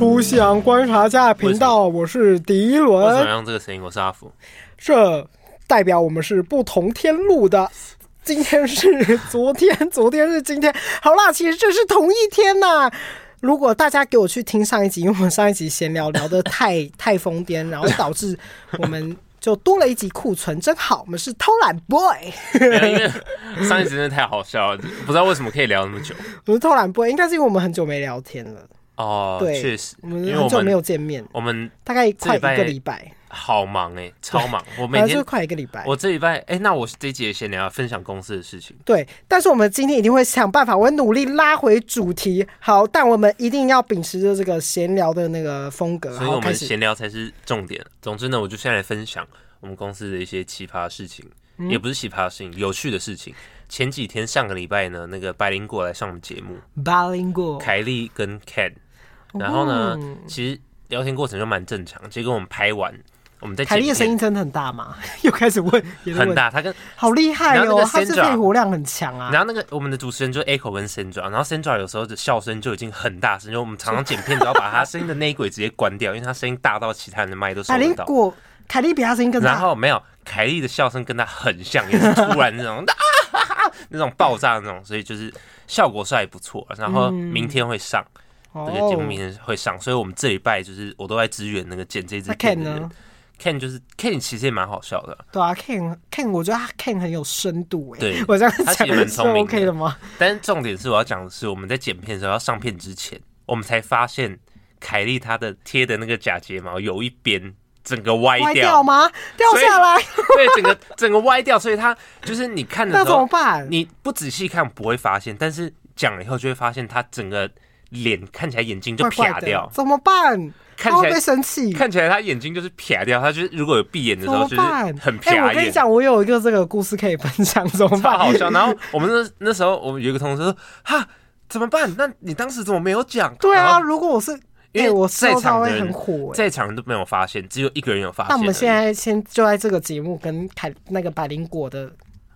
出夕阳观察家频道，我是迪伦。为什么用这个声音？我是阿福。这代表我们是不同天录的。今天是昨天，昨天是今天。好啦，其实这是同一天呐。如果大家给我去听上一集，因为我们上一集闲聊聊的太 太疯癫，然后导致我们。就多了一集库存，真好。我们是偷懒 boy，因为上一集真的太好笑了，不知道为什么可以聊那么久。我们偷懒 boy，应该是因为我们很久没聊天了。哦，对，确实，我们很久没有见面。我们大概快一个礼拜。好忙哎、欸，超忙！我每天就快一个礼拜。我这礼拜哎、欸，那我这一节先聊分享公司的事情。对，但是我们今天一定会想办法，我会努力拉回主题。好，但我们一定要秉持着这个闲聊的那个风格。所以我们闲聊才是重点。总之呢，我就先来分享我们公司的一些奇葩事情，嗯、也不是奇葩的事情，有趣的事情。前几天上个礼拜呢，那个百灵果来上我们节目，百灵果，凯莉跟 Ken，然后呢，嗯、其实聊天过程就蛮正常。结果我们拍完。我们在凯莉的声音真的很大吗？又开始问，很大，他跟好厉害哦，他是肺活量很强啊。然后那个我们的主持人就 Echo 跟 Sandra，然后 Sandra 有时候的笑声就已经很大声，就我们常常剪片都要把他声音的内鬼直接关掉，因为他声音大到其他人的麦都收不到。凯莉比他声音更大。然后没有，凯莉的笑声跟他很像，也是突然那种啊哈哈 那种爆炸的那种，所以就是效果是还不错。然后明天会上这个节目，明天会上，所以我们这礼拜就是我都在支援那个剪这支片的人。Ken 就是 Ken，其实也蛮好笑的。对啊，Ken Ken，我觉得他 Ken 很有深度哎。对，我这样讲他其实蛮聪明的，OK 的吗？但是重点是我要讲的是，我们在剪片的时候要上片之前，我们才发现凯莉她的贴的那个假睫毛有一边整个歪掉，歪掉吗？掉下来？对，整个整个歪掉，所以他就是你看的时候，那怎么办？你不仔细看不会发现，但是讲了以后就会发现他整个脸看起来眼睛就撇掉，怎么办？看起来会生气，看起来他眼睛就是撇掉，他就是如果有闭眼的时候就是很撇眼。我跟你讲，我有一个这个故事可以分享，怎么办？好笑。然后我们那那时候，我们有一个同事说：“哈，怎么办？那你当时怎么没有讲？”对啊，如果我是因为我在场会很火，在场人都没有发现，只有一个人有发现。那我们现在先就在这个节目跟凯那个百灵果的。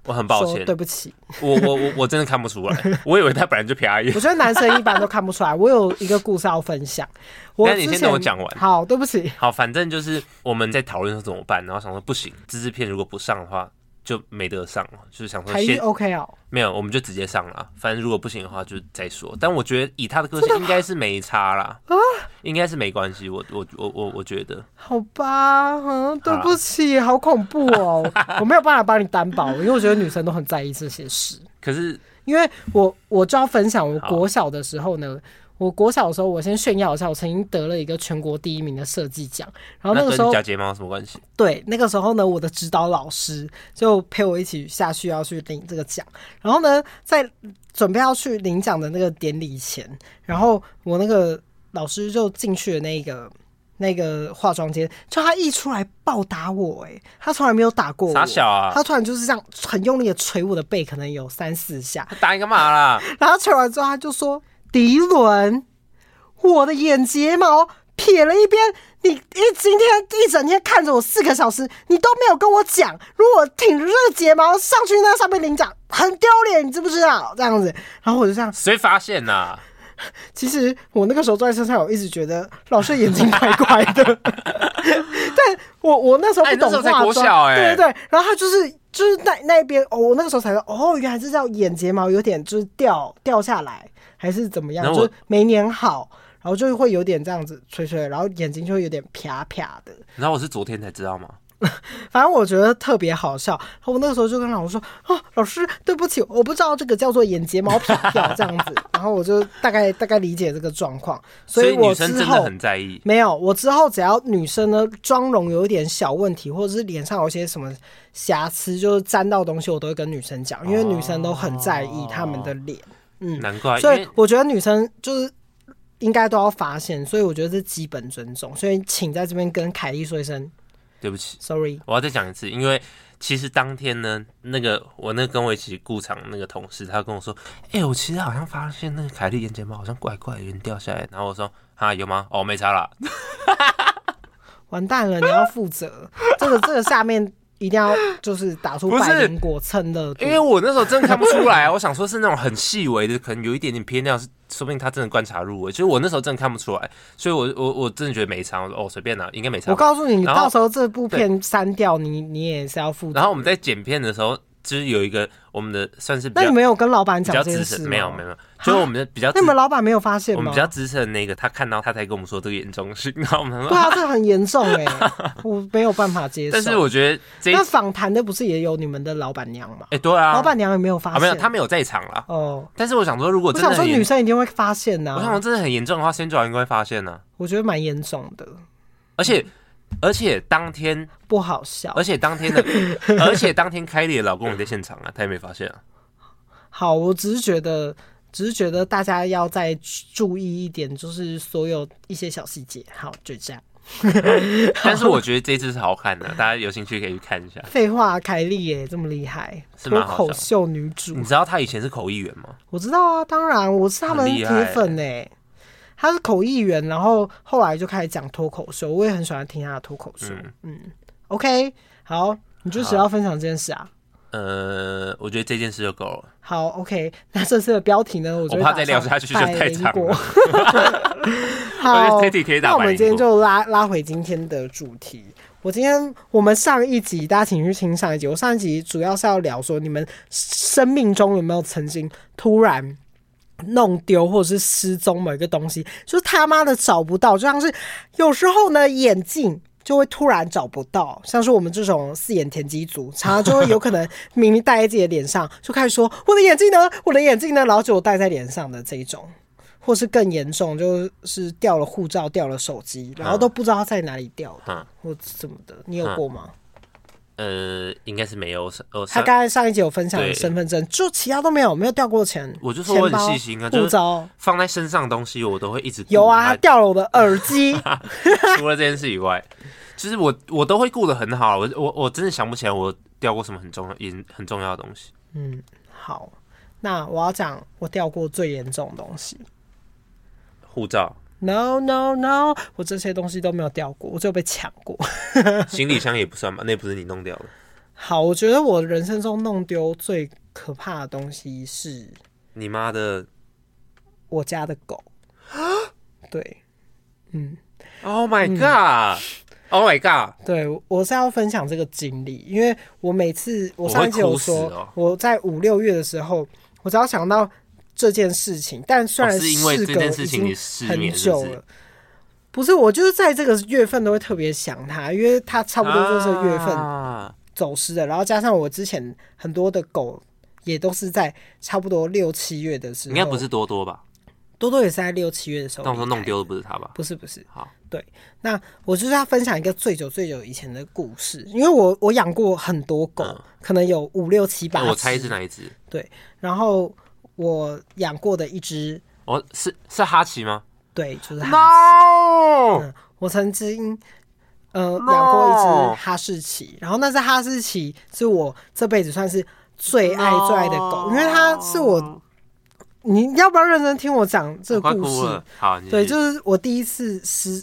我很抱歉，对不起，我我我我真的看不出来，我以为他本来就便宜。我觉得男生一般都看不出来。我有一个故事要分享，我那你先等我讲完。好，对不起。好，反正就是我们在讨论说怎么办，然后想说不行，这支片如果不上的话。就没得上了，就是想说先 OK 哦，没有，我们就直接上了。反正如果不行的话，就再说。但我觉得以他的个性，应该是没差啦，啊，应该是没关系。我我我我我觉得，好吧，嗯，对不起，好，好恐怖哦，我没有办法帮你担保，因为我觉得女生都很在意这些事。可是，因为我我就要分享，我国小的时候呢。我国小的时候，我先炫耀一下，我曾经得了一个全国第一名的设计奖。然后那个时候，假睫毛有什么关系？对，那个时候呢，我的指导老师就陪我一起下去要去领这个奖。然后呢，在准备要去领奖的那个典礼前，然后我那个老师就进去了那个那个化妆间，就他一出来暴打我，哎，他从来没有打过我，傻小啊！他突然就是这样很用力的捶我的背，可能有三四下。他打你干嘛啦？然后捶完之后，他就说。迪伦，我的眼睫毛撇了一边，你一今天一整天看着我四个小时，你都没有跟我讲，如果挺着这个睫毛上去那上面领奖，很丢脸，你知不知道？这样子，然后我就这样，谁发现呐、啊？其实我那个时候坐在车上，我一直觉得老师眼睛怪怪的，但我我那时候不懂化妆，欸、对对对，然后他就是就是那那边哦，我那个时候才说哦，原来是叫眼睫毛有点就是掉掉下来。还是怎么样，就没粘好，然后就会有点这样子吹吹，然后眼睛就会有点啪啪的。然后我是昨天才知道吗？反正我觉得特别好笑。然后我那个时候就跟老师说：“哦，老师，对不起，我不知道这个叫做眼睫毛撇掉这样子。”然后我就大概大概理解这个状况。所以我之后，女生真的很在意。没有，我之后只要女生呢妆容有一点小问题，或者是脸上有些什么瑕疵，就是沾到东西，我都会跟女生讲，因为女生都很在意她们的脸。嗯，难怪，所以我觉得女生就是应该都要发现，所以我觉得是基本尊重，所以请在这边跟凯莉说一声对不起，sorry。我要再讲一次，因为其实当天呢，那个我那个跟我一起顾场那个同事，他跟我说，哎、欸，我其实好像发现那个凯莉眼睫毛好像怪怪的，有点掉下来。然后我说，啊，有吗？哦，没差啦。完蛋了，你要负责这个这个下面。一定要就是打出百灵果蹭的，因为我那时候真的看不出来，我想说是那种很细微的，可能有一点点偏掉，是说不定他真的观察入微。其实我那时候真的看不出来，所以我我我真的觉得没差。我说哦，随便拿，应该没差。我告诉你，你到时候这部片删掉，你你也是要负责。然后我们在剪片的时候。就是有一个我们的算是，那你没有跟老板讲这件事吗？没有没有，就是我们的比较。那你们老板没有发现吗？我们比较资深的那个，他看到他才跟我们说这个严重性，然后我们说对啊，这很严重哎，我没有办法接受。但是我觉得这那访谈的不是也有你们的老板娘吗？哎，对啊，老板娘也没有发现，没有，他没有在场啦。哦，但是我想说，如果我想说女生一定会发现呐，我想说真的很严重的话，先找应该会发现呢。我觉得蛮严重的，而且。而且当天不好笑，而且当天的，而且当天凯莉的老公也在现场啊，他也没发现啊。好，我只是觉得，只是觉得大家要再注意一点，就是所有一些小细节。好，就这样。但是我觉得这次是好看的，大家有兴趣可以去看一下。废话，凯莉耶这么厉害，脱口秀女主，你知道她以前是口译员吗？我知道啊，当然我是他们铁粉哎。他是口译员，然后后来就开始讲脱口秀，我也很喜欢听他的脱口秀。嗯，嗯，OK，好，你就只要分享这件事啊？呃，我觉得这件事就够了。好，OK，那这次的标题呢？我觉得我怕再聊下去就太长了。好，那我们今天就拉拉回今天的主题。我今天我们上一集大家请去听上一集，我上一集主要是要聊说你们生命中有没有曾经突然。弄丢或者是失踪某一个东西，就是他妈的找不到，就像是有时候呢，眼镜就会突然找不到，像是我们这种四眼田鸡族，常常就会有可能明明戴在自己的脸上，就开始说我的眼镜呢，我的眼镜呢，然后就戴在脸上的这一种，或是更严重，就是掉了护照、掉了手机，然后都不知道在哪里掉的，嗯、或什么的，你有过吗？呃，应该是没有。他刚才上一集有分享的身份证，就其他都没有，没有掉过钱。我就说我很细心啊，护照放在身上的东西，我都会一直有啊。他掉了我的耳机，除了这件事以外，其实我我都会顾得很好。我我我真的想不起来我掉过什么很重要、也很重要的东西。嗯，好，那我要讲我掉过最严重的东西，护照。No no no，我这些东西都没有掉过，我只有被抢过。行李箱也不算吧，那不是你弄掉的。好，我觉得我人生中弄丢最可怕的东西是你妈的，我家的狗。对，嗯。Oh my god！Oh my god！对，我是要分享这个经历，因为我每次我上一集有说，我在五六月的时候，我只要想到。这件事情，但虽然事隔已经很久了，不是我就是在这个月份都会特别想他，因为他差不多就是月份走失的，然后加上我之前很多的狗也都是在差不多六七月的时候，应该不是多多吧？多多也是在六七月的时候，到时候弄丢的不是他吧？不是不是，好，对，那我就是要分享一个最久最久以前的故事，因为我我养过很多狗，嗯、可能有五六七八，我猜是哪一只？对，然后。我养过的一只，哦，是是哈奇吗？对，就是哈奇。No! 嗯，我曾经呃养过一只哈士奇，然后那只哈士奇是我这辈子算是最爱最爱的狗!因为它是我。你要不要认真听我讲这个故事？好，对，就是我第一次失，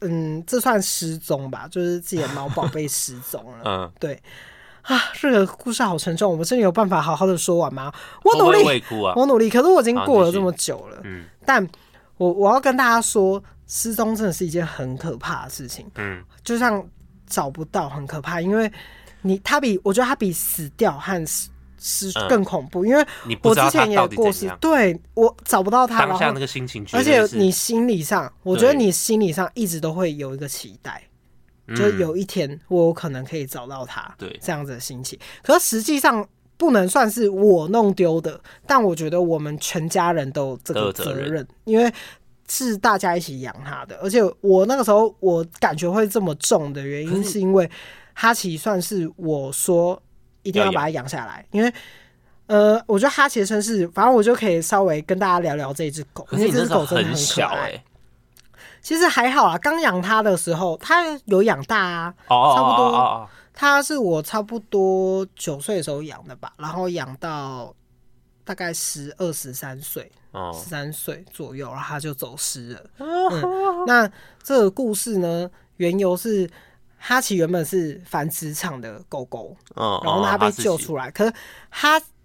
嗯，这算失踪吧，就是自己的猫宝贝失踪了。嗯，对。啊，这个故事好沉重，我们真的有办法好好的说完吗？我努力，我，啊、我努力，可是我已经过了这么久了。嗯，但我我要跟大家说，失踪真的是一件很可怕的事情。嗯，就像找不到很可怕，因为你他比我觉得他比死掉和失失更恐怖，嗯、因为我之前也过世，对我找不到他，当下那个心情，而且你心理上，我觉得你心理上一直都会有一个期待。就有一天我有可能可以找到它，对这样子的心情。可是实际上不能算是我弄丢的，但我觉得我们全家人都有这个责任，因为是大家一起养它的。而且我那个时候我感觉会这么重的原因，是因为哈奇算是我说一定要把它养下来，因为呃，我觉得哈奇的身世，反正我就可以稍微跟大家聊聊这只狗，因为这只狗真的很可爱。其实还好啦，刚养它的时候，它有养大啊，oh, 差不多。Oh, oh, oh. 它是我差不多九岁的时候养的吧，然后养到大概十二十三岁，十三岁左右，然后它就走失了。Oh. 嗯，那这个故事呢，缘由是哈奇原本是繁殖场的狗狗，oh, 然后它被救出来，oh, 可是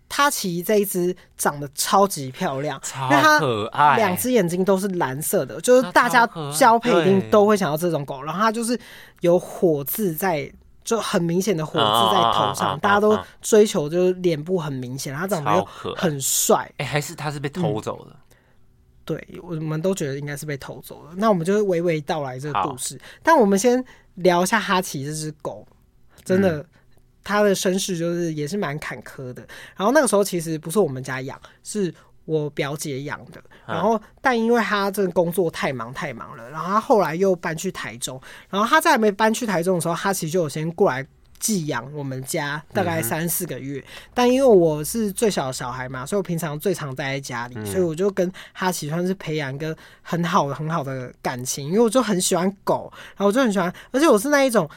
它哈奇这一只长得超级漂亮，超可爱，两只眼睛都是蓝色的，就是大家交配一定都会想要这种狗。然后它就是有火字在，就很明显的火字在头上，哦、大家都追求就是脸部很明显，它长得又很帅。哎、欸，还是它是被偷走的？嗯、对，我们都觉得应该是被偷走了。那我们就娓娓道来这个故事。但我们先聊一下哈奇这只狗，真的。嗯他的身世就是也是蛮坎坷的，然后那个时候其实不是我们家养，是我表姐养的。然后但因为他这个工作太忙太忙了，然后他后来又搬去台中。然后他在还没搬去台中的时候，他其实就有先过来寄养我们家，大概三四个月。但因为我是最小的小孩嘛，所以我平常最常待在家里，所以我就跟哈奇算是培养一个很好的很好的感情，因为我就很喜欢狗，然后我就很喜欢，而且我是那一种。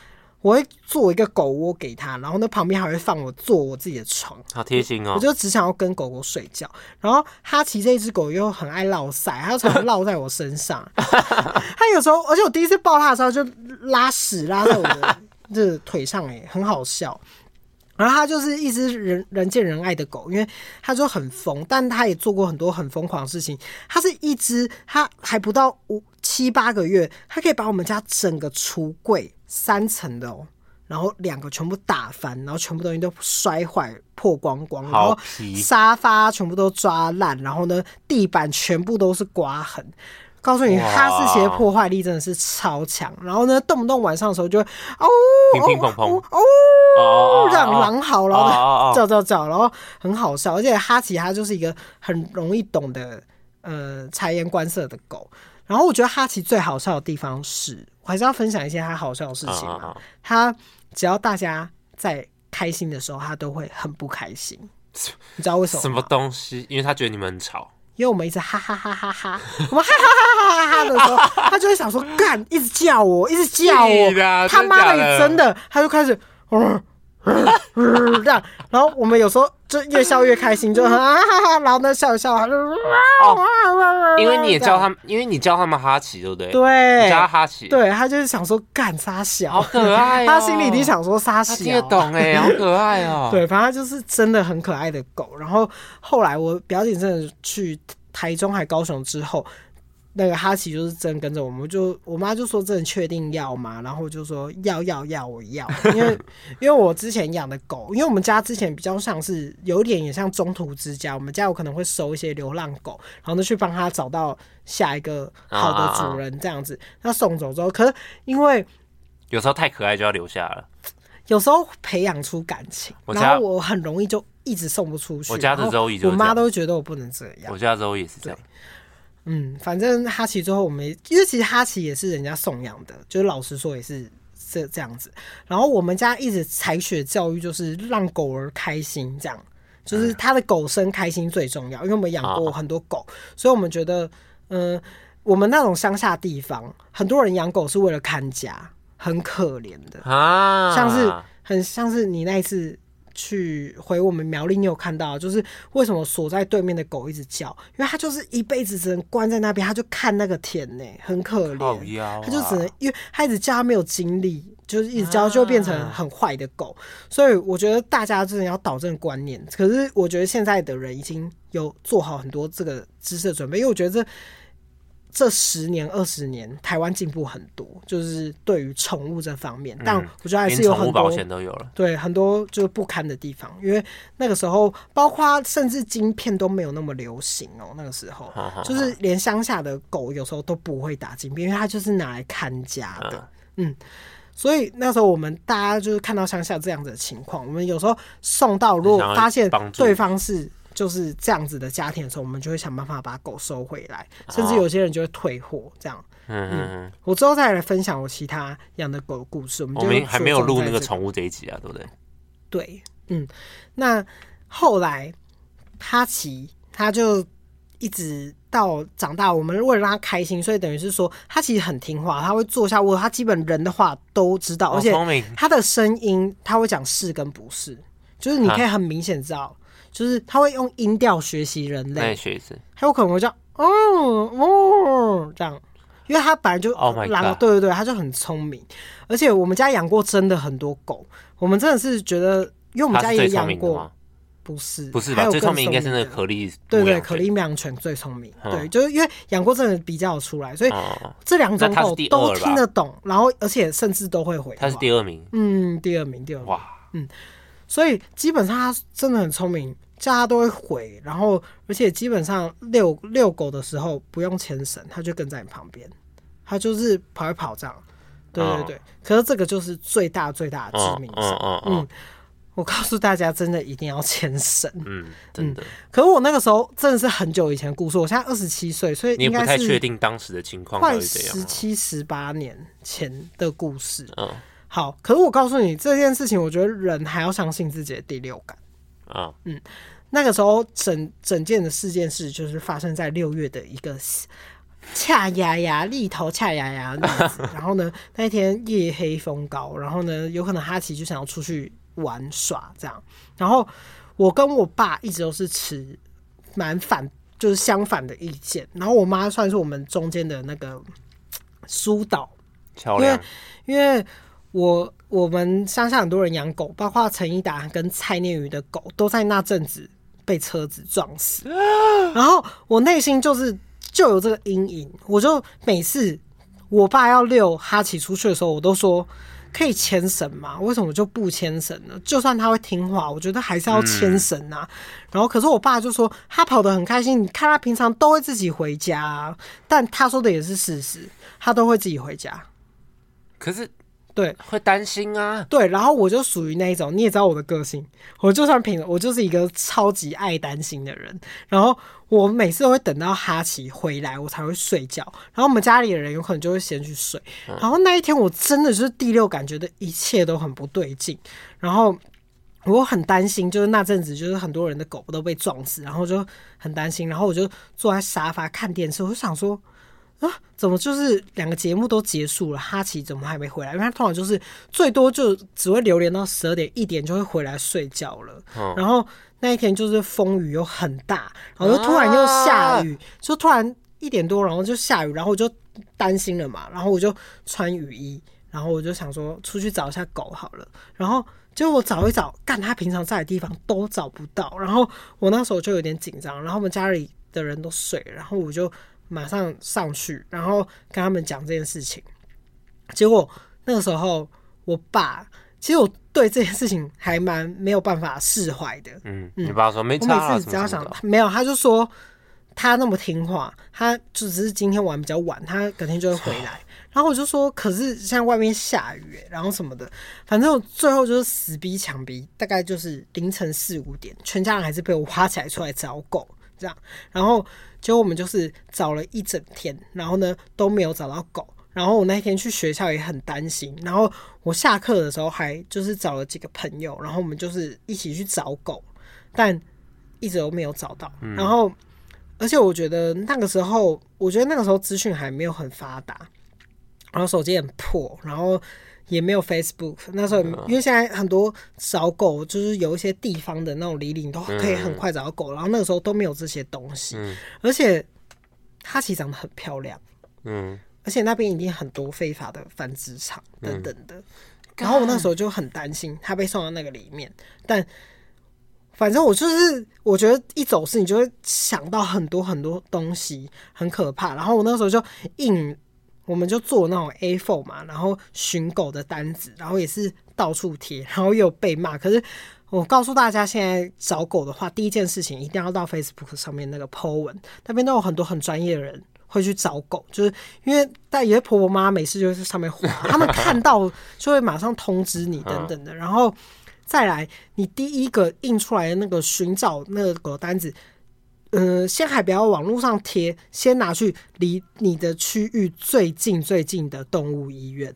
我会做一个狗窝给他，然后那旁边还会放我做我自己的床，好贴心哦！我就只想要跟狗狗睡觉。然后哈奇这一只狗又很爱落塞，它常常落在我身上。它有时候，而且我第一次抱它的时候就拉屎拉在我的这腿上，哎，很好笑。然后它就是一只人人见人爱的狗，因为它就很疯，但它也做过很多很疯狂的事情。它是一只，它还不到五七八个月，它可以把我们家整个橱柜。三层的哦，然后两个全部打翻，然后全部东西都摔坏、破光光，然后沙发全部都抓烂，然后呢，地板全部都是刮痕。告诉你，哈士奇的破坏力真的是超强。然后呢，动不动晚上的时候就会哦，乒乒乓乓哦，让狼嚎，然后叫叫叫，然后很好笑。而且哈奇它就是一个很容易懂得呃察言观色的狗。然后我觉得哈奇最好笑的地方是，我还是要分享一些他好笑的事情嘛。他只要大家在开心的时候，他都会很不开心。你知道为什么？什么东西？因为他觉得你们很吵。因为我们一直哈哈哈哈哈，我们哈哈哈哈哈的时候，他就会想说干，一直叫我，一直叫我，他妈的，真的，他就开始。这样，然后我们有时候就越笑越开心，就啊哈哈，然后呢笑一笑，就因为你也叫他们，因为你叫他们哈奇，对不对？对，叫他哈奇，对，他就是想说干沙小，好可爱，他心里已经想说沙小，听得懂哎，好可爱哦。对，反正就是真的很可爱的狗。然后后来我表姐真的去台中还高雄之后。那个哈奇就是真跟着我们，就我妈就说：“真的确定要吗？”然后就说：“要要要，我要。”因为 因为我之前养的狗，因为我们家之前比较像是有点也像中途之家，我们家有可能会收一些流浪狗，然后呢去帮它找到下一个好的主人这样子。那送走之后，可是因为有时候太可爱就要留下了，有时候培养出感情，然后我很容易就一直送不出去。我家的周易，我妈都觉得我不能这样。我家周易也是这样。嗯，反正哈奇最后我们，因为其实哈奇也是人家送养的，就是老实说也是这这样子。然后我们家一直采取的教育就是让狗儿开心，这样就是他的狗生开心最重要。因为我们养过很多狗，所以我们觉得，嗯、呃，我们那种乡下地方，很多人养狗是为了看家，很可怜的啊，像是很像是你那一次。去回我们苗栗，你有看到，就是为什么锁在对面的狗一直叫？因为它就是一辈子只能关在那边，它就看那个田呢，很可怜。它、啊、就只能，因为它一直叫，它没有精力，就是一直叫，就变成很坏的狗。啊、所以我觉得大家真的要导正观念。可是我觉得现在的人已经有做好很多这个知识的准备，因为我觉得这。这十年二十年，台湾进步很多，就是对于宠物这方面。但我觉得还是有很多保险都有了，对很多就是不堪的地方。因为那个时候，包括甚至晶片都没有那么流行哦。那个时候，就是连乡下的狗有时候都不会打晶片，因为它就是拿来看家的。嗯，所以那时候我们大家就是看到乡下这样子的情况，我们有时候送到，如果发现对方是。就是这样子的家庭的时候，我们就会想办法把狗收回来，甚至有些人就会退货这样。嗯嗯，我之后再来分享我其他养的狗的故事。我们就我还没有录那个宠物这一集啊，对不对？对，嗯。那后来哈奇他就一直到长大，我们为了让他开心，所以等于是说他其实很听话，他会坐下卧，他基本人的话都知道，而且他的声音他会讲是跟不是，就是你可以很明显知道。就是他会用音调学习人类，那学一次，他有可能会叫哦哦这样，因为他本来就狼，对对对，他就很聪明。而且我们家养过真的很多狗，我们真的是觉得，因为我们家也养过，不是，不是吧？最聪明应该是那个可丽，对对，可丽牧羊犬最聪明。对，就是因为养过，真的比较出来，所以这两种狗都听得懂，然后而且甚至都会回。它是第二名，嗯，第二名，第二名。哇，嗯，所以基本上他真的很聪明，叫它都会回，然后而且基本上遛遛狗的时候不用牵绳，他就跟在你旁边，他就是跑一跑这样。对对对，可是这个就是最大最大的致命伤。嗯。我告诉大家，真的一定要牵绳。嗯，真的。可是我那个时候真的是很久以前的故事，我现在二十七岁，所以应该是你也不太确定当时的情况，快十七十八年前的故事。嗯，好。可是我告诉你这件事情，我觉得人还要相信自己的第六感。啊，嗯，那个时候整整件的事件是，就是发生在六月的一个恰牙牙立头恰牙牙的日子。然后呢，那一天夜黑风高，然后呢，有可能哈奇就想要出去。玩耍这样，然后我跟我爸一直都是持蛮反，就是相反的意见。然后我妈算是我们中间的那个疏导，因为因为我我们乡下很多人养狗，包括陈一达跟蔡念宇的狗，都在那阵子被车子撞死。然后我内心就是就有这个阴影，我就每次我爸要遛哈奇出去的时候，我都说。可以牵绳吗？为什么就不牵绳呢？就算他会听话，我觉得还是要牵绳啊。嗯、然后，可是我爸就说他跑得很开心，你看他平常都会自己回家啊。但他说的也是事实，他都会自己回家。可是。对，会担心啊。对，然后我就属于那一种，你也知道我的个性，我就算平，我就是一个超级爱担心的人。然后我每次都会等到哈奇回来，我才会睡觉。然后我们家里的人有可能就会先去睡。然后那一天我真的就是第六感觉得一切都很不对劲。然后我很担心，就是那阵子就是很多人的狗都被撞死，然后就很担心。然后我就坐在沙发看电视，我就想说。啊，怎么就是两个节目都结束了，哈奇怎么还没回来？因为他通常就是最多就只会留连到十二点一点就会回来睡觉了。哦、然后那一天就是风雨又很大，然后又突然又下雨，啊、就突然一点多，然后就下雨，然后我就担心了嘛，然后我就穿雨衣，然后我就想说出去找一下狗好了。然后结果我找一找，干他平常在的地方都找不到，然后我那时候就有点紧张，然后我们家里的人都睡，然后我就。马上上去，然后跟他们讲这件事情。结果那个时候，我爸其实我对这件事情还蛮没有办法释怀的。嗯，你爸说没差啊？我每次只要想没有，他就说他那么听话，他就只是今天玩比较晚，他隔天就会回来。然后我就说，可是现在外面下雨，然后什么的，反正我最后就是死逼强逼，大概就是凌晨四五点，全家人还是被我挖起来出来找狗，这样，然后。结果我们就是找了一整天，然后呢都没有找到狗。然后我那天去学校也很担心。然后我下课的时候还就是找了几个朋友，然后我们就是一起去找狗，但一直都没有找到。然后，而且我觉得那个时候，我觉得那个时候资讯还没有很发达，然后手机很破，然后。也没有 Facebook，那时候因为现在很多找狗就是有一些地方的那种里里，你都可以很快找到狗。然后那个时候都没有这些东西，而且哈奇长得很漂亮，嗯，而且那边一定很多非法的繁殖场等等的。然后我那时候就很担心他被送到那个里面，但反正我就是我觉得一走失你就会想到很多很多东西，很可怕。然后我那时候就硬。我们就做那种 A4 嘛，然后寻狗的单子，然后也是到处贴，然后又有被骂。可是我告诉大家，现在找狗的话，第一件事情一定要到 Facebook 上面那个 po 文，那边都有很多很专业的人会去找狗，就是因为但有些婆婆妈妈每次就是上面滑，他们看到就会马上通知你等等的，然后再来你第一个印出来的那个寻找那个狗单子。嗯、呃，先还不要往路上贴，先拿去离你的区域最近最近的动物医院，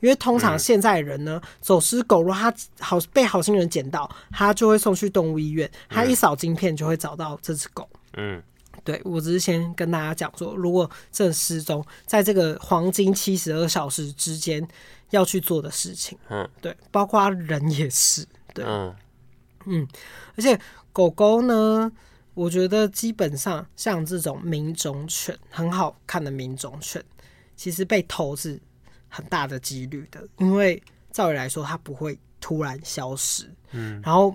因为通常现在人呢，嗯、走失狗，如果他好被好心人捡到，他就会送去动物医院，他一扫晶片就会找到这只狗。嗯，对，我只是先跟大家讲说，如果正失踪，在这个黄金七十二小时之间要去做的事情。嗯，对，包括人也是。对，嗯，嗯，而且狗狗呢。我觉得基本上像这种名种犬，很好看的名种犬，其实被偷是很大的几率的，因为照理来说它不会突然消失。嗯，然后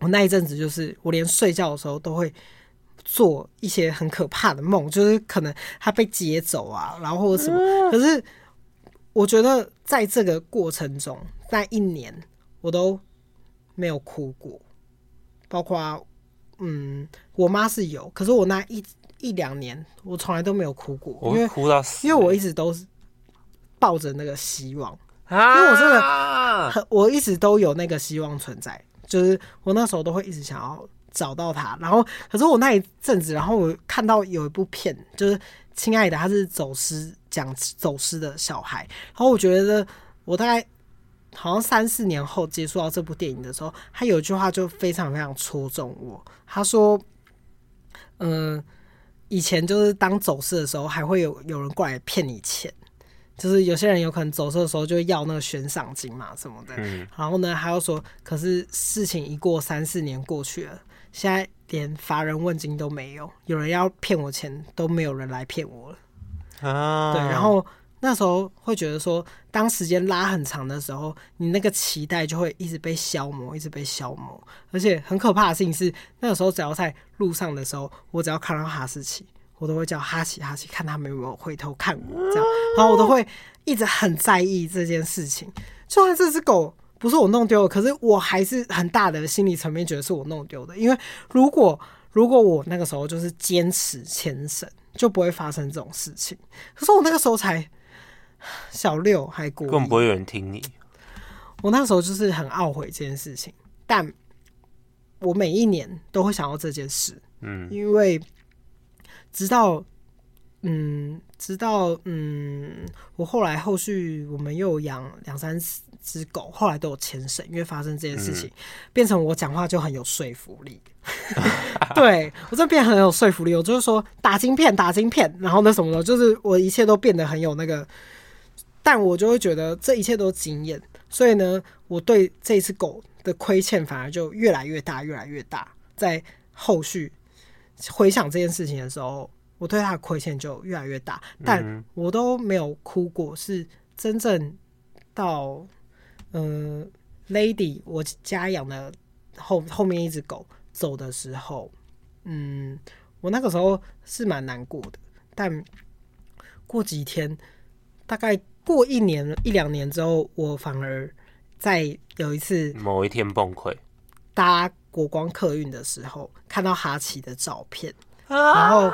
我那一阵子就是我连睡觉的时候都会做一些很可怕的梦，就是可能他被接走啊，然后或者什么。可是我觉得在这个过程中，那一年我都没有哭过，包括嗯，我妈是有，可是我那一一两年我从来都没有哭过，因为哭到死，因为我一直都是抱着那个希望，因为我真的我一直都有那个希望存在。就是我那时候都会一直想要找到他，然后可是我那一阵子，然后我看到有一部片，就是《亲爱的》，他是走失讲走失的小孩，然后我觉得我大概好像三四年后接触到这部电影的时候，他有一句话就非常非常戳中我，他说：“嗯、呃，以前就是当走失的时候，还会有有人过来骗你钱。”就是有些人有可能走失的时候就会要那个悬赏金嘛什么的，嗯、然后呢，他又说，可是事情一过三四年过去了，现在连乏人问津都没有，有人要骗我钱都没有人来骗我了。啊，对，然后那时候会觉得说，当时间拉很长的时候，你那个期待就会一直被消磨，一直被消磨，而且很可怕的事情是，那个时候只要在路上的时候，我只要看到哈士奇。我都会叫哈奇哈奇，看他们有没有回头看我这样，然后我都会一直很在意这件事情。就算这只狗不是我弄丢的，可是我还是很大的心理层面觉得是我弄丢的。因为如果如果我那个时候就是坚持牵绳，就不会发生这种事情。可是我那个时候才 小六，还国一，根本不会有人听你。我那时候就是很懊悔这件事情，但我每一年都会想到这件事，嗯，因为。直到，嗯，直到嗯，我后来后续我们又养两三只狗，后来都有牵绳，因为发生这件事情，嗯、变成我讲话就很有说服力。对，我这变很有说服力，我就是说打晶片，打晶片，然后那什么的，就是我一切都变得很有那个，但我就会觉得这一切都经验，所以呢，我对这只狗的亏欠反而就越来越大，越来越大，在后续。回想这件事情的时候，我对它的亏欠就越来越大，但我都没有哭过。是真正到嗯，Lady 我家养的后后面一只狗走的时候，嗯，我那个时候是蛮难过的。但过几天，大概过一年一两年之后，我反而在有一次某一天崩溃，搭国光客运的时候看到哈奇的照片，然后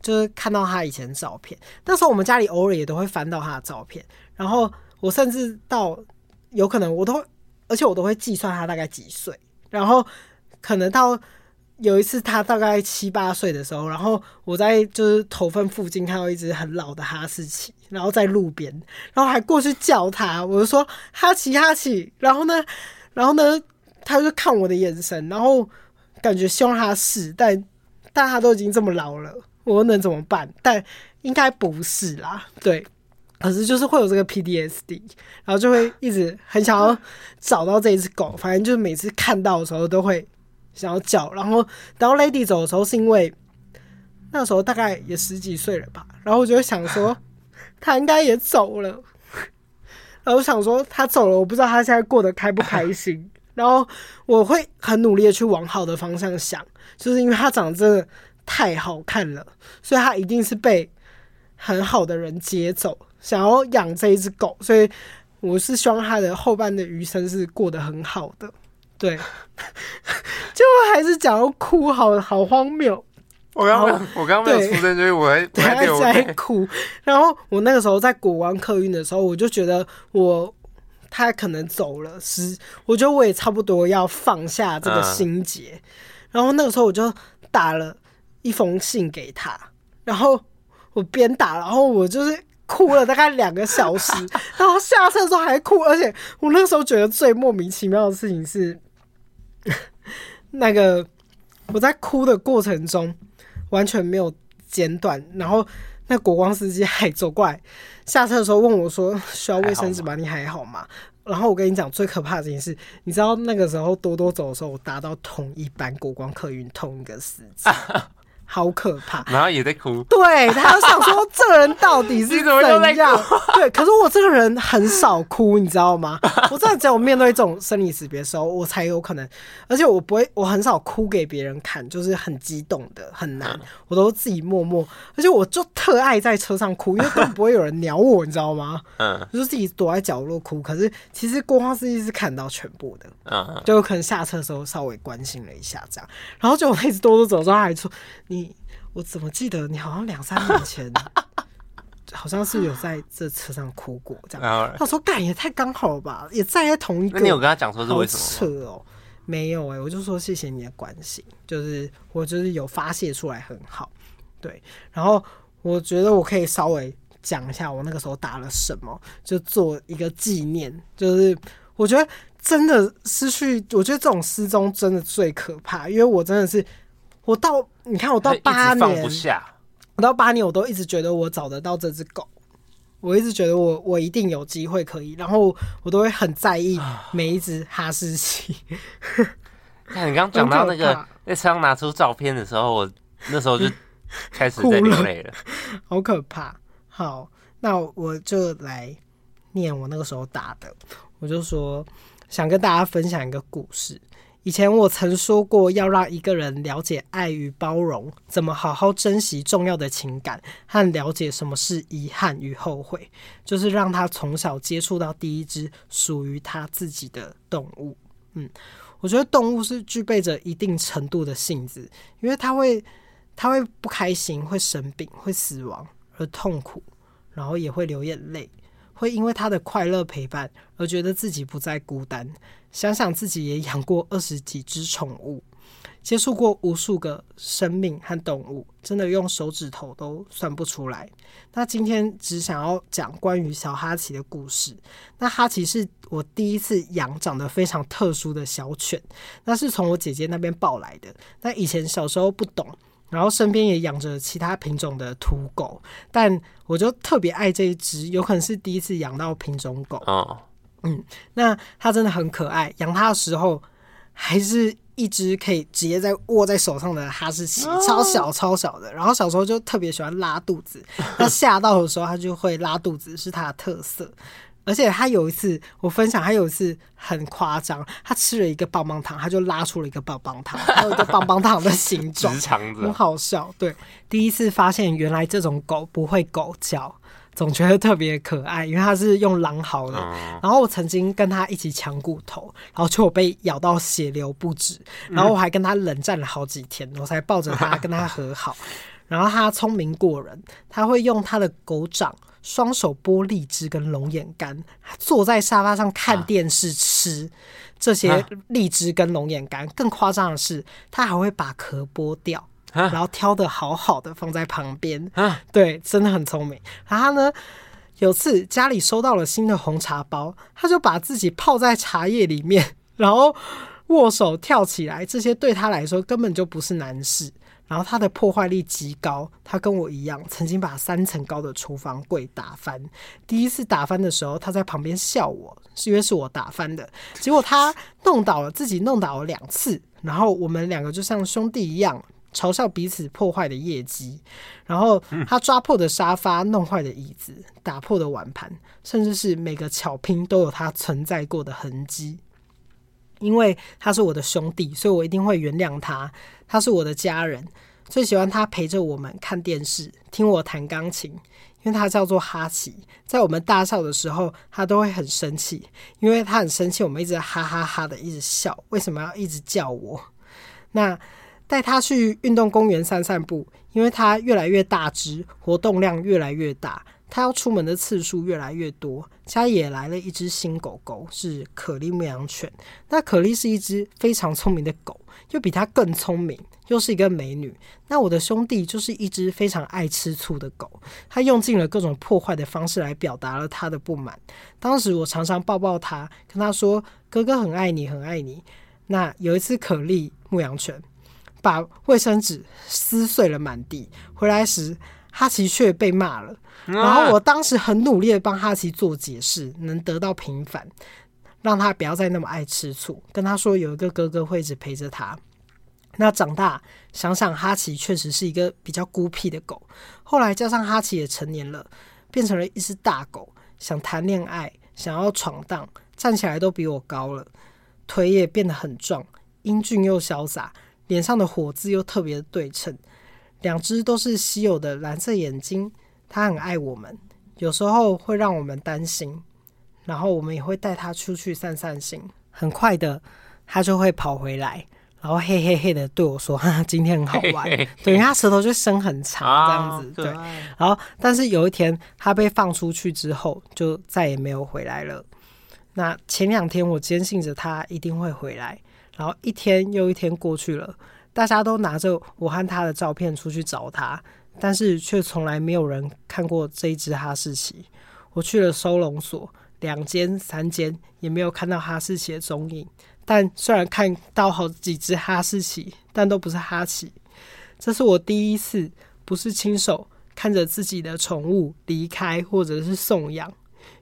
就是看到他以前的照片。那时候我们家里偶尔也都会翻到他的照片，然后我甚至到有可能我都，而且我都会计算他大概几岁。然后可能到有一次他大概七八岁的时候，然后我在就是头份附近看到一只很老的哈士奇，然后在路边，然后还过去叫他，我就说哈奇哈奇，然后呢，然后呢。他就看我的眼神，然后感觉希望他是，但但他都已经这么老了，我能怎么办？但应该不是啦，对。可是就是会有这个 PTSD，然后就会一直很想要找到这一只狗。反正就是每次看到的时候都会想要叫。然后等到 Lady 走的时候，是因为那时候大概也十几岁了吧，然后我就想说他应该也走了。然后我想说他走了，我不知道他现在过得开不开心。然后我会很努力的去往好的方向想，就是因为他长得真的太好看了，所以他一定是被很好的人接走，想要养这一只狗，所以我是希望他的后半的余生是过得很好的。对，就还是讲要哭，好好荒谬。我刚刚我刚刚没有出声，所以我还在哭。然后我那个时候在国王客运的时候，我就觉得我。他可能走了，是我觉得我也差不多要放下这个心结，嗯、然后那个时候我就打了一封信给他，然后我边打，然后我就是哭了大概两个小时，然后下车的时候还哭，而且我那时候觉得最莫名其妙的事情是，那个我在哭的过程中完全没有剪短，然后。那国光司机还走过来，下车的时候问我说：“需要卫生纸吗？你还好吗？”然后我跟你讲最可怕的这件事，你知道那个时候多多走的时候，我搭到同一班国光客运同一个司机，好可怕。然后也在哭，对，他想说这个人到底是 怎样？对，可是我这个人很少哭，你知道吗？我真的只有面对这种生离死别的时候，我才有可能，而且我不会，我很少哭给别人看，就是很激动的，很难，我都自己默默，而且我就特爱在车上哭，因为根本不会有人鸟我，你知道吗？嗯，就是自己躲在角落哭。可是其实郭胖司机是看到全部的，嗯，就有可能下车的时候稍微关心了一下这样，然后就我一直哆哆走之后，他还说你，我怎么记得你好像两三年前，好像是有在这车上哭过这样。他说干也太刚好了吧，也站在同一个。那你有跟他讲说是为什么？扯哦，没有哎、欸，我就说谢谢你的关心，就是我就是有发泄出来很好，对，然后我觉得我可以稍微。讲一下我那个时候打了什么，就做一个纪念。就是我觉得真的失去，我觉得这种失踪真的最可怕，因为我真的是，我到你看我到八年，我到八年我都一直觉得我找得到这只狗，我一直觉得我我一定有机会可以，然后我都会很在意每一只哈士奇。那你刚刚讲到那个在车上拿出照片的时候，我那时候就开始 在流泪了，好可怕。好，那我就来念我那个时候打的。我就说，想跟大家分享一个故事。以前我曾说过，要让一个人了解爱与包容，怎么好好珍惜重要的情感，和了解什么是遗憾与后悔，就是让他从小接触到第一只属于他自己的动物。嗯，我觉得动物是具备着一定程度的性子，因为它会，它会不开心，会生病，会死亡。而痛苦，然后也会流眼泪，会因为他的快乐陪伴而觉得自己不再孤单。想想自己也养过二十几只宠物，接触过无数个生命和动物，真的用手指头都算不出来。那今天只想要讲关于小哈奇的故事。那哈奇是我第一次养长得非常特殊的小犬，那是从我姐姐那边抱来的。那以前小时候不懂。然后身边也养着其他品种的土狗，但我就特别爱这一只，有可能是第一次养到品种狗。哦，嗯，那它真的很可爱，养它的时候还是一只可以直接在握在手上的哈士奇，超小超小的。然后小时候就特别喜欢拉肚子，它吓到的时候它就会拉肚子，是它的特色。而且他有一次，我分享，他有一次很夸张，他吃了一个棒棒糖，他就拉出了一个棒棒糖，还有一个棒棒糖的形状，很好笑。对，第一次发现原来这种狗不会狗叫，总觉得特别可爱，因为它是用狼嚎的。然后我曾经跟他一起抢骨头，然后就被咬到血流不止，然后我还跟他冷战了好几天，我才抱着他跟他和好。然后他聪明过人，他会用他的狗掌。双手剥荔枝跟龙眼干，坐在沙发上看电视吃这些荔枝跟龙眼干。更夸张的是，他还会把壳剥掉，然后挑的好好的放在旁边。对，真的很聪明。然后呢，有次家里收到了新的红茶包，他就把自己泡在茶叶里面，然后握手跳起来，这些对他来说根本就不是难事。然后他的破坏力极高，他跟我一样，曾经把三层高的厨房柜打翻。第一次打翻的时候，他在旁边笑我，是因为是我打翻的。结果他弄倒了，自己弄倒了两次，然后我们两个就像兄弟一样，嘲笑彼此破坏的业绩。然后他抓破的沙发，弄坏的椅子，打破的碗盘，甚至是每个巧拼都有他存在过的痕迹。因为他是我的兄弟，所以我一定会原谅他。他是我的家人，最喜欢他陪着我们看电视、听我弹钢琴。因为他叫做哈奇，在我们大笑的时候，他都会很生气，因为他很生气，我们一直哈哈哈的一直笑。为什么要一直叫我？那带他去运动公园散散步，因为他越来越大只，活动量越来越大。他要出门的次数越来越多，家也来了一只新狗狗，是可莉牧羊犬。那可莉是一只非常聪明的狗，又比它更聪明，又是一个美女。那我的兄弟就是一只非常爱吃醋的狗，他用尽了各种破坏的方式来表达了他的不满。当时我常常抱抱他，跟他说：“哥哥很爱你，很爱你。”那有一次，可莉牧羊犬把卫生纸撕碎了满地，回来时哈奇却被骂了。然后我当时很努力的帮哈奇做解释，能得到平反，让他不要再那么爱吃醋。跟他说有一个哥哥会一直陪着他。那长大想想，哈奇确实是一个比较孤僻的狗。后来加上哈奇也成年了，变成了一只大狗，想谈恋爱，想要闯荡，站起来都比我高了，腿也变得很壮，英俊又潇洒，脸上的火字又特别的对称，两只都是稀有的蓝色眼睛。它很爱我们，有时候会让我们担心，然后我们也会带它出去散散心。很快的，它就会跑回来。然后嘿嘿嘿的对我说：“哈哈，今天很好玩。嘿嘿嘿”对，因为他舌头就伸很长这样子。啊、对，然后但是有一天它被放出去之后，就再也没有回来了。那前两天我坚信着它一定会回来，然后一天又一天过去了，大家都拿着我和他的照片出去找他，但是却从来没有人看过这一只哈士奇。我去了收容所，两间三间也没有看到哈士奇的踪影。但虽然看到好几只哈士奇，但都不是哈奇。这是我第一次不是亲手看着自己的宠物离开或者是送养。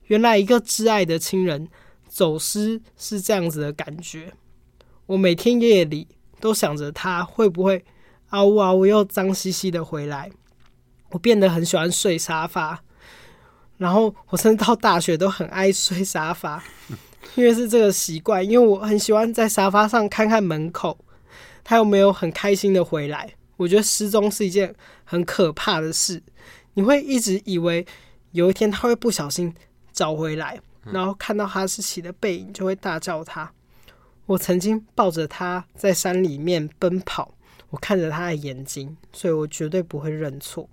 原来一个挚爱的亲人走失是这样子的感觉。我每天夜里都想着他会不会啊呜啊呜又脏兮兮的回来。我变得很喜欢睡沙发，然后我甚至到大学都很爱睡沙发。因为是这个习惯，因为我很喜欢在沙发上看看门口，他有没有很开心的回来。我觉得失踪是一件很可怕的事，你会一直以为有一天他会不小心找回来，然后看到哈士奇的背影就会大叫他。我曾经抱着他在山里面奔跑，我看着他的眼睛，所以我绝对不会认错。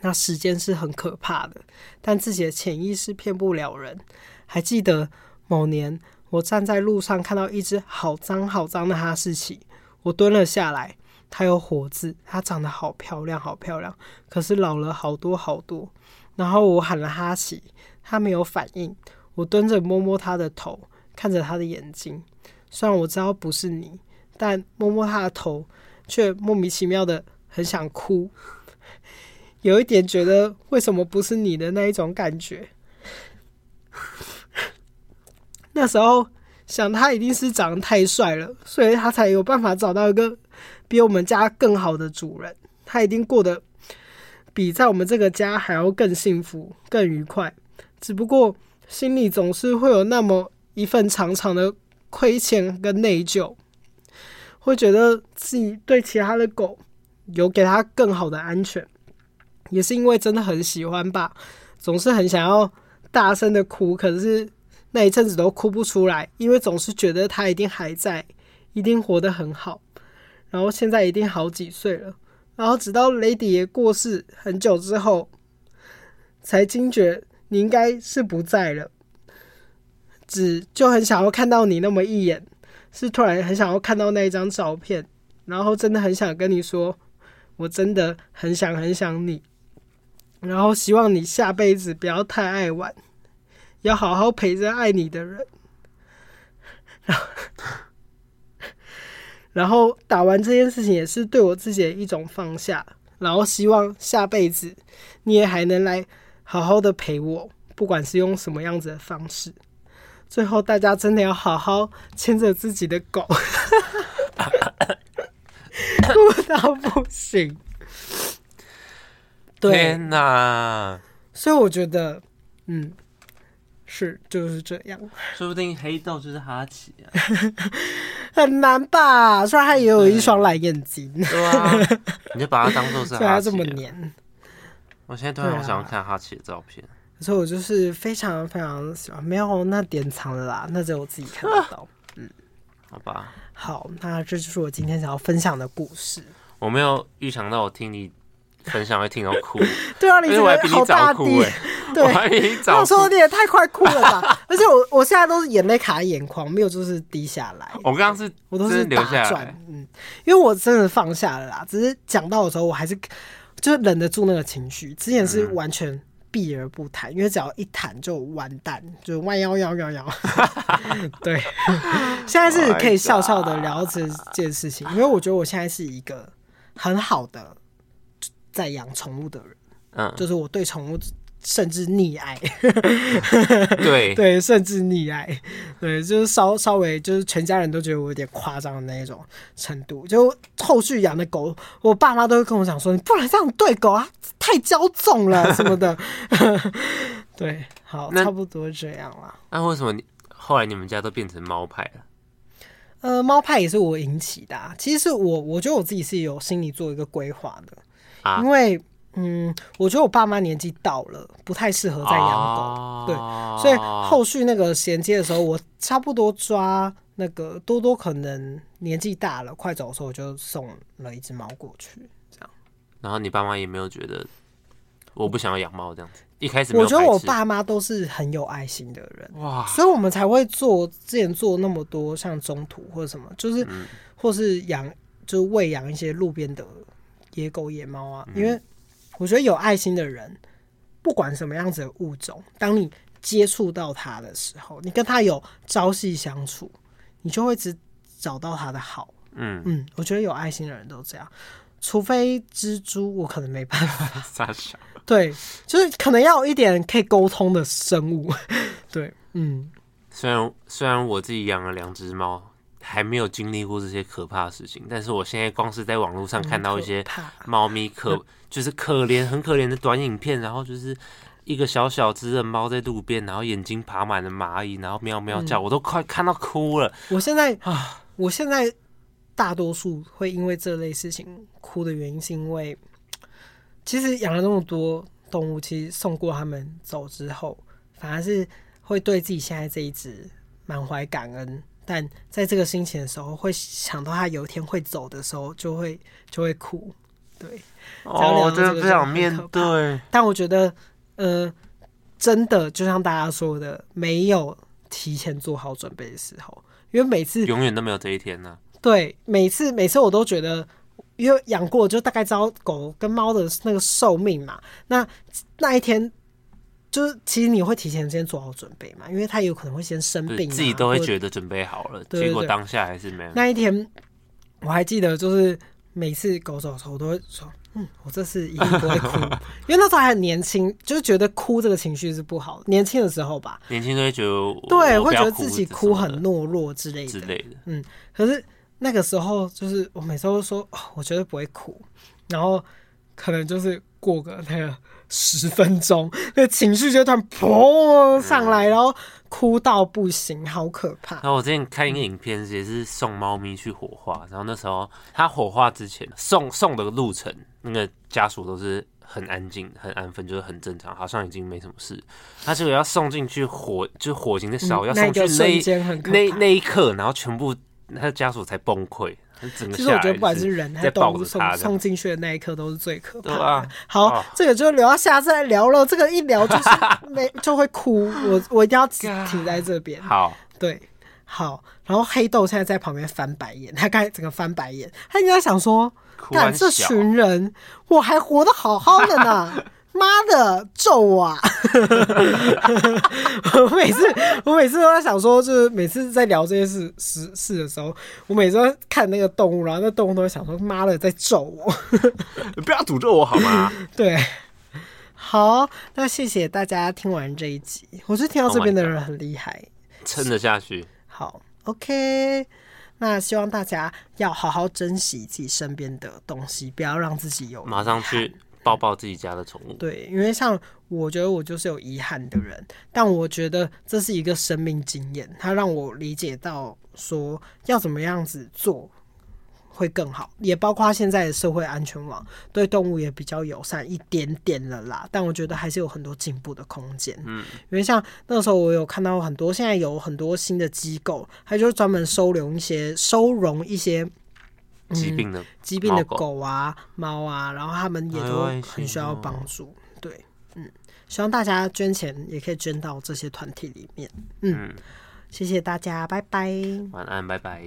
那时间是很可怕的，但自己的潜意识骗不了人。还记得。某年，我站在路上看到一只好脏好脏的哈士奇，我蹲了下来。它有火字，它长得好漂亮，好漂亮，可是老了好多好多。然后我喊了哈奇，它没有反应。我蹲着摸摸它的头，看着它的眼睛。虽然我知道不是你，但摸摸他的头，却莫名其妙的很想哭，有一点觉得为什么不是你的那一种感觉。那时候想他一定是长得太帅了，所以他才有办法找到一个比我们家更好的主人。他一定过得比在我们这个家还要更幸福、更愉快。只不过心里总是会有那么一份长长的亏欠跟内疚，会觉得自己对其他的狗有给它更好的安全，也是因为真的很喜欢吧，总是很想要大声的哭，可是。那一阵子都哭不出来，因为总是觉得他一定还在，一定活得很好，然后现在一定好几岁了，然后直到雷迪爷过世很久之后，才惊觉你应该是不在了，只就很想要看到你那么一眼，是突然很想要看到那一张照片，然后真的很想跟你说，我真的很想很想你，然后希望你下辈子不要太爱玩。要好好陪着爱你的人，然后，打完这件事情也是对我自己的一种放下，然后希望下辈子你也还能来好好的陪我，不管是用什么样子的方式。最后，大家真的要好好牵着自己的狗，哭到不行。天哪！所以我觉得，嗯。是就是这样，说不定黑豆就是哈奇啊，很难吧？虽然他也有一双蓝眼睛，对啊，你就把它当做是哈奇，他这么黏。我现在突然好想要看哈奇的照片，所以我就是非常非常喜欢。没有那典藏的啦，那只有我自己看得到。嗯，好吧。好，那这就是我今天想要分享的故事。我没有预想到我听你分享会听到哭，对啊，你觉得好大滴。对，那时候你也太快哭了吧！而且我我现在都是眼泪卡在眼眶，没有就是滴下来。我刚刚是，我都是打转，嗯，因为我真的放下了啦。只是讲到的时候，我还是就是忍得住那个情绪。之前是完全避而不谈，因为只要一谈就完蛋，就弯腰腰腰腰。对，现在是可以笑笑的聊这件事情，因为我觉得我现在是一个很好的在养宠物的人。嗯，就是我对宠物。甚至溺爱，对 对，甚至溺爱，对，就是稍稍微就是全家人都觉得我有点夸张的那一种程度。就后续养的狗，我爸妈都会跟我讲说：“你不能这样对狗啊，太骄纵了什么的。”对，好，差不多这样了。那为什么你后来你们家都变成猫派了？呃，猫派也是我引起的啊。其实我，我觉得我自己是有心里做一个规划的，啊，因为。嗯，我觉得我爸妈年纪到了，不太适合再养狗，哦，对，所以后续那个衔接的时候，我差不多抓那个多多，可能年纪大了，快走的时候，我就送了一只猫过去，这样。然后你爸妈也没有觉得我不想要养猫这样子，一开始我觉得我爸妈都是很有爱心的人，哇，所以我们才会做之前做那么多像中途或者什么，就是、嗯、或是养就是喂养一些路边的野狗野猫啊，因为。我觉得有爱心的人，不管什么样子的物种，当你接触到它的时候，你跟它有朝夕相处，你就会只找到它的好。嗯嗯，我觉得有爱心的人都这样，除非蜘蛛，我可能没办法。对，就是可能要有一点可以沟通的生物。对，嗯。虽然虽然我自己养了两只猫。还没有经历过这些可怕的事情，但是我现在光是在网络上看到一些猫咪可就是可怜很可怜的短影片，然后就是一个小小只的猫在路边，然后眼睛爬满了蚂蚁，然后喵喵叫，我都快看到哭了。我现在啊，我现在大多数会因为这类事情哭的原因，是因为其实养了那么多动物，其实送过他们走之后，反而是会对自己现在这一只满怀感恩。但在这个心情的时候，会想到他有一天会走的时候，就会就会哭。对，哦，我真的不想面对。但我觉得，呃，真的就像大家说的，没有提前做好准备的时候，因为每次永远都没有这一天呢、啊。对，每次每次我都觉得，因为养过，就大概知道狗跟猫的那个寿命嘛。那那一天。就是其实你会提前先做好准备嘛，因为他有可能会先生病，自己都会觉得准备好了，结果当下还是没有。那一天我还记得，就是每次狗走的时候，我都会说：“嗯，我这次一定不会哭。”因为那时候还很年轻，就是觉得哭这个情绪是不好的。年轻的时候吧，年轻都会觉得对，会觉得自己哭很懦弱之类的之类的。嗯，可是那个时候就是我每次都说：“哦，我绝对不会哭。”然后可能就是过个那个。十分钟，那个情绪就突然砰上来，然后哭到不行，好可怕。然后我之前看一个影片，也是送猫咪去火化，然后那时候他火化之前送送的路程，那个家属都是很安静、很安分，就是很正常，好像已经没什么事。他结果要送进去火，就火情在烧，要送去那那那一刻，然后全部他的家属才崩溃。其实我觉得不管是人还是动物，送送进去的那一刻都是最可怕的。啊、好、哦，这个就留到下次再聊了。这个一聊就是 没就会哭，我我一定要停在这边。好，对，好。然后黑豆现在在旁边翻白眼，他刚才整个翻白眼，他应该想说：干这群人，我还活得好好的呢。妈的，咒我啊！我每次我每次都在想说，就是每次在聊这些事事事的时候，我每次都看那个动物，然后那动物都会想说：“妈的，在咒我！” 不要诅咒我好吗？对，好，那谢谢大家听完这一集。我是听到这边的人很厉害，撑得下去。好，OK，那希望大家要好好珍惜自己身边的东西，不要让自己有马上去。抱抱自己家的宠物，对，因为像我觉得我就是有遗憾的人，但我觉得这是一个生命经验，它让我理解到说要怎么样子做会更好，也包括现在的社会安全网对动物也比较友善一点点了啦，但我觉得还是有很多进步的空间。嗯，因为像那时候我有看到很多，现在有很多新的机构，它就是专门收容一些收容一些。疾病的、嗯、疾病的狗啊、猫啊，然后他们也都很需要帮助。对，嗯，希望大家捐钱也可以捐到这些团体里面。嗯，嗯，谢谢大家，拜拜。晚安，拜拜。